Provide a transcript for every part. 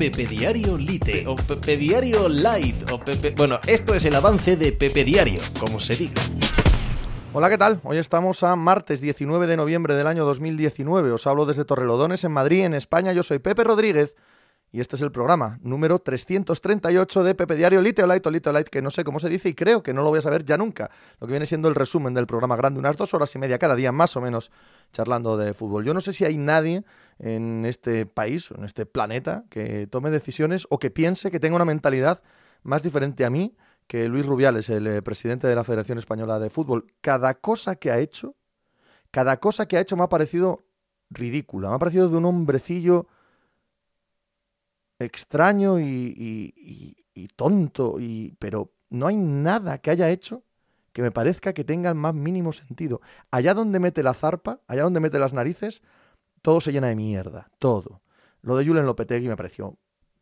Pepe Diario Lite o Pepe Diario Light o Pepe... Bueno, esto es el avance de Pepe Diario, como se diga. Hola, ¿qué tal? Hoy estamos a martes 19 de noviembre del año 2019. Os hablo desde Torrelodones, en Madrid, en España. Yo soy Pepe Rodríguez y este es el programa número 338 de Pepe Diario Lite o Light o Lite Light, que no sé cómo se dice y creo que no lo voy a saber ya nunca. Lo que viene siendo el resumen del programa grande, unas dos horas y media cada día, más o menos, charlando de fútbol. Yo no sé si hay nadie en este país, en este planeta, que tome decisiones o que piense que tenga una mentalidad más diferente a mí que Luis Rubiales, el eh, presidente de la Federación Española de Fútbol. Cada cosa que ha hecho, cada cosa que ha hecho me ha parecido ridícula, me ha parecido de un hombrecillo extraño y, tonto, y, pero no hay nada que haya hecho que me parezca que tenga el más mínimo sentido. Allá donde mete la zarpa, allá donde mete las narices, todo se llena de mierda, todo. Lo de Julen Lopetegui me pareció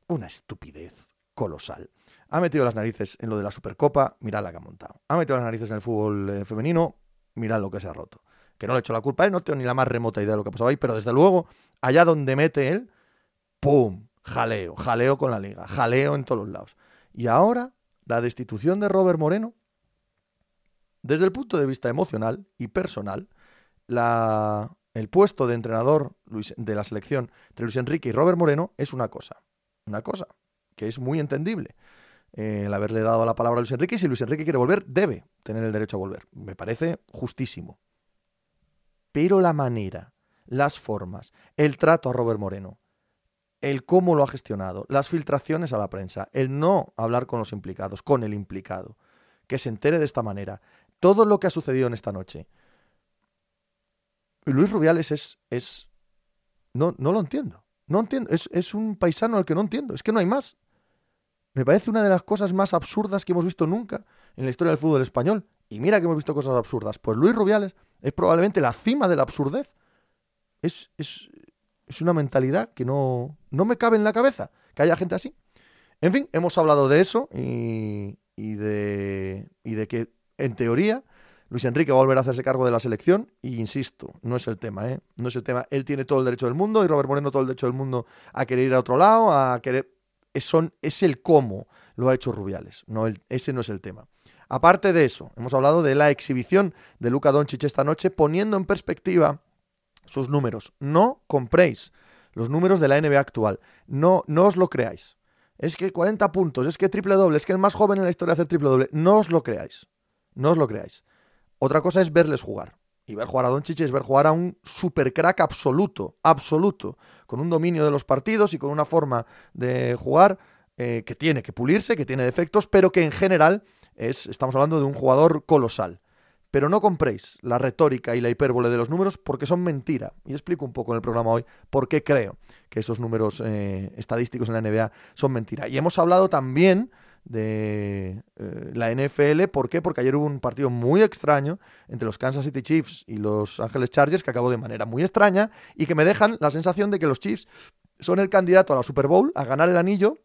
una estupidez colosal. Ha metido las narices en lo de la Supercopa, mirad la que ha montado. Ha metido las narices en el fútbol eh, femenino, mirad lo que se ha roto. Que no le he hecho la culpa a él, no tengo ni la más remota idea de lo que ha pasado ahí, pero desde luego, allá donde mete él, ¡pum! Jaleo, jaleo con la liga, jaleo en todos los lados. Y ahora, la destitución de Robert Moreno, desde el punto de vista emocional y personal, la, el puesto de entrenador de la selección entre Luis Enrique y Robert Moreno es una cosa, una cosa que es muy entendible. Eh, el haberle dado la palabra a Luis Enrique y si Luis Enrique quiere volver, debe tener el derecho a volver. Me parece justísimo. Pero la manera, las formas, el trato a Robert Moreno, el cómo lo ha gestionado, las filtraciones a la prensa, el no hablar con los implicados, con el implicado, que se entere de esta manera, todo lo que ha sucedido en esta noche. Luis Rubiales es, es, no, no lo entiendo, no entiendo, es, es un paisano al que no entiendo, es que no hay más. Me parece una de las cosas más absurdas que hemos visto nunca en la historia del fútbol español. Y mira que hemos visto cosas absurdas. Pues Luis Rubiales es probablemente la cima de la absurdez. Es, es, es una mentalidad que no, no me cabe en la cabeza, que haya gente así. En fin, hemos hablado de eso y, de, y de que, en teoría, Luis Enrique va a volver a hacerse cargo de la selección y insisto, no es el tema, ¿eh? No es el tema. Él tiene todo el derecho del mundo y Robert Moreno todo el derecho del mundo a querer ir a otro lado, a querer... Es, es el cómo lo ha hecho Rubiales, no ese no es el tema. Aparte de eso, hemos hablado de la exhibición de Luca Doncic esta noche, poniendo en perspectiva sus números. No compréis los números de la NBA actual. No, no os lo creáis. Es que 40 puntos, es que triple doble, es que el más joven en la historia hace triple doble. No os lo creáis. No os lo creáis. Otra cosa es verles jugar. Y ver jugar a Don Chiche es ver jugar a un super crack absoluto, absoluto, con un dominio de los partidos y con una forma de jugar eh, que tiene que pulirse, que tiene defectos, pero que en general es, estamos hablando de un jugador colosal. Pero no compréis la retórica y la hipérbole de los números porque son mentira. Y explico un poco en el programa hoy por qué creo que esos números eh, estadísticos en la NBA son mentira. Y hemos hablado también de eh, la NFL. ¿Por qué? Porque ayer hubo un partido muy extraño entre los Kansas City Chiefs y los Ángeles Chargers que acabó de manera muy extraña y que me dejan la sensación de que los Chiefs son el candidato a la Super Bowl, a ganar el anillo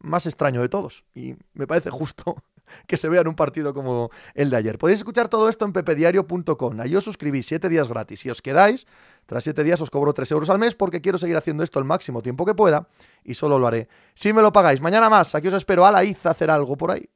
más extraño de todos. Y me parece justo que se vea en un partido como el de ayer. Podéis escuchar todo esto en pepediario.com. Ahí os suscribís siete días gratis. Si os quedáis, tras siete días os cobro tres euros al mes porque quiero seguir haciendo esto el máximo tiempo que pueda y solo lo haré si me lo pagáis. Mañana más, aquí os espero a la Iza hacer algo por ahí.